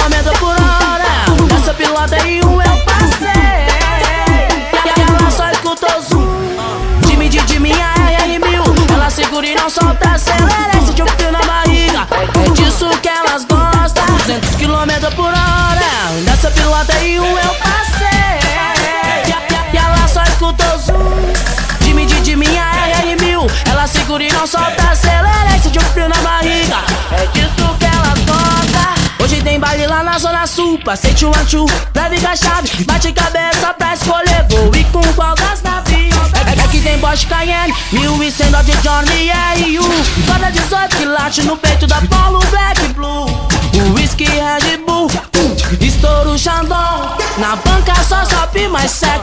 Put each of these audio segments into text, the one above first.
km por hora. Nessa pilota em um eu passei. E ela só escutou zoom. Time de, de minha RR1000. Ela segura e não solta, acelera. Um frio na barriga. É disso que elas gostam. 200 km por hora. Nessa pilota em um eu passei. E ela só escutou zoom. Time de, de minha RR1000. Ela segura e não solta, acelera. Na Zona Sul, passei tchu anchu, leve com a chave, bate cabeça pra escolher, vou ir com qual das navios. É, é que tem Bosch Cayenne, 1100 Dodge Johnny R.U. Toda 18 que late no peito da Polo Black Blue. O whisky Red Bull, estouro Xandão. Na banca só shopping mais sexy,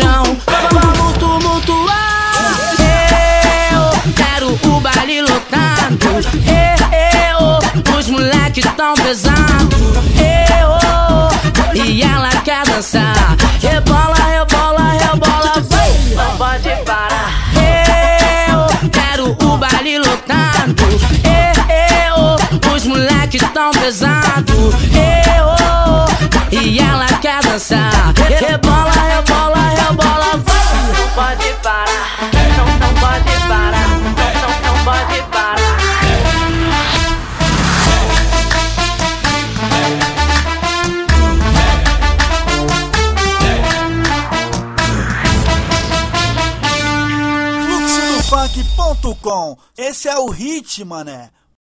chão. Vamos tumultuar. Eu quero o baile lotado. Eu, os moleques tão pesados. Eu, e ela quer dançar. Rebola, rebola, rebola, vai. Não pode parar. Eu quero o baile lotado. Eu, os moleques tão pesados. Eu, e ela quer dançar. Rebola, rebola, pode parar. Não, não pode parar. Não, não pode parar. Fluxodofunk.com Esse é o hit, mané.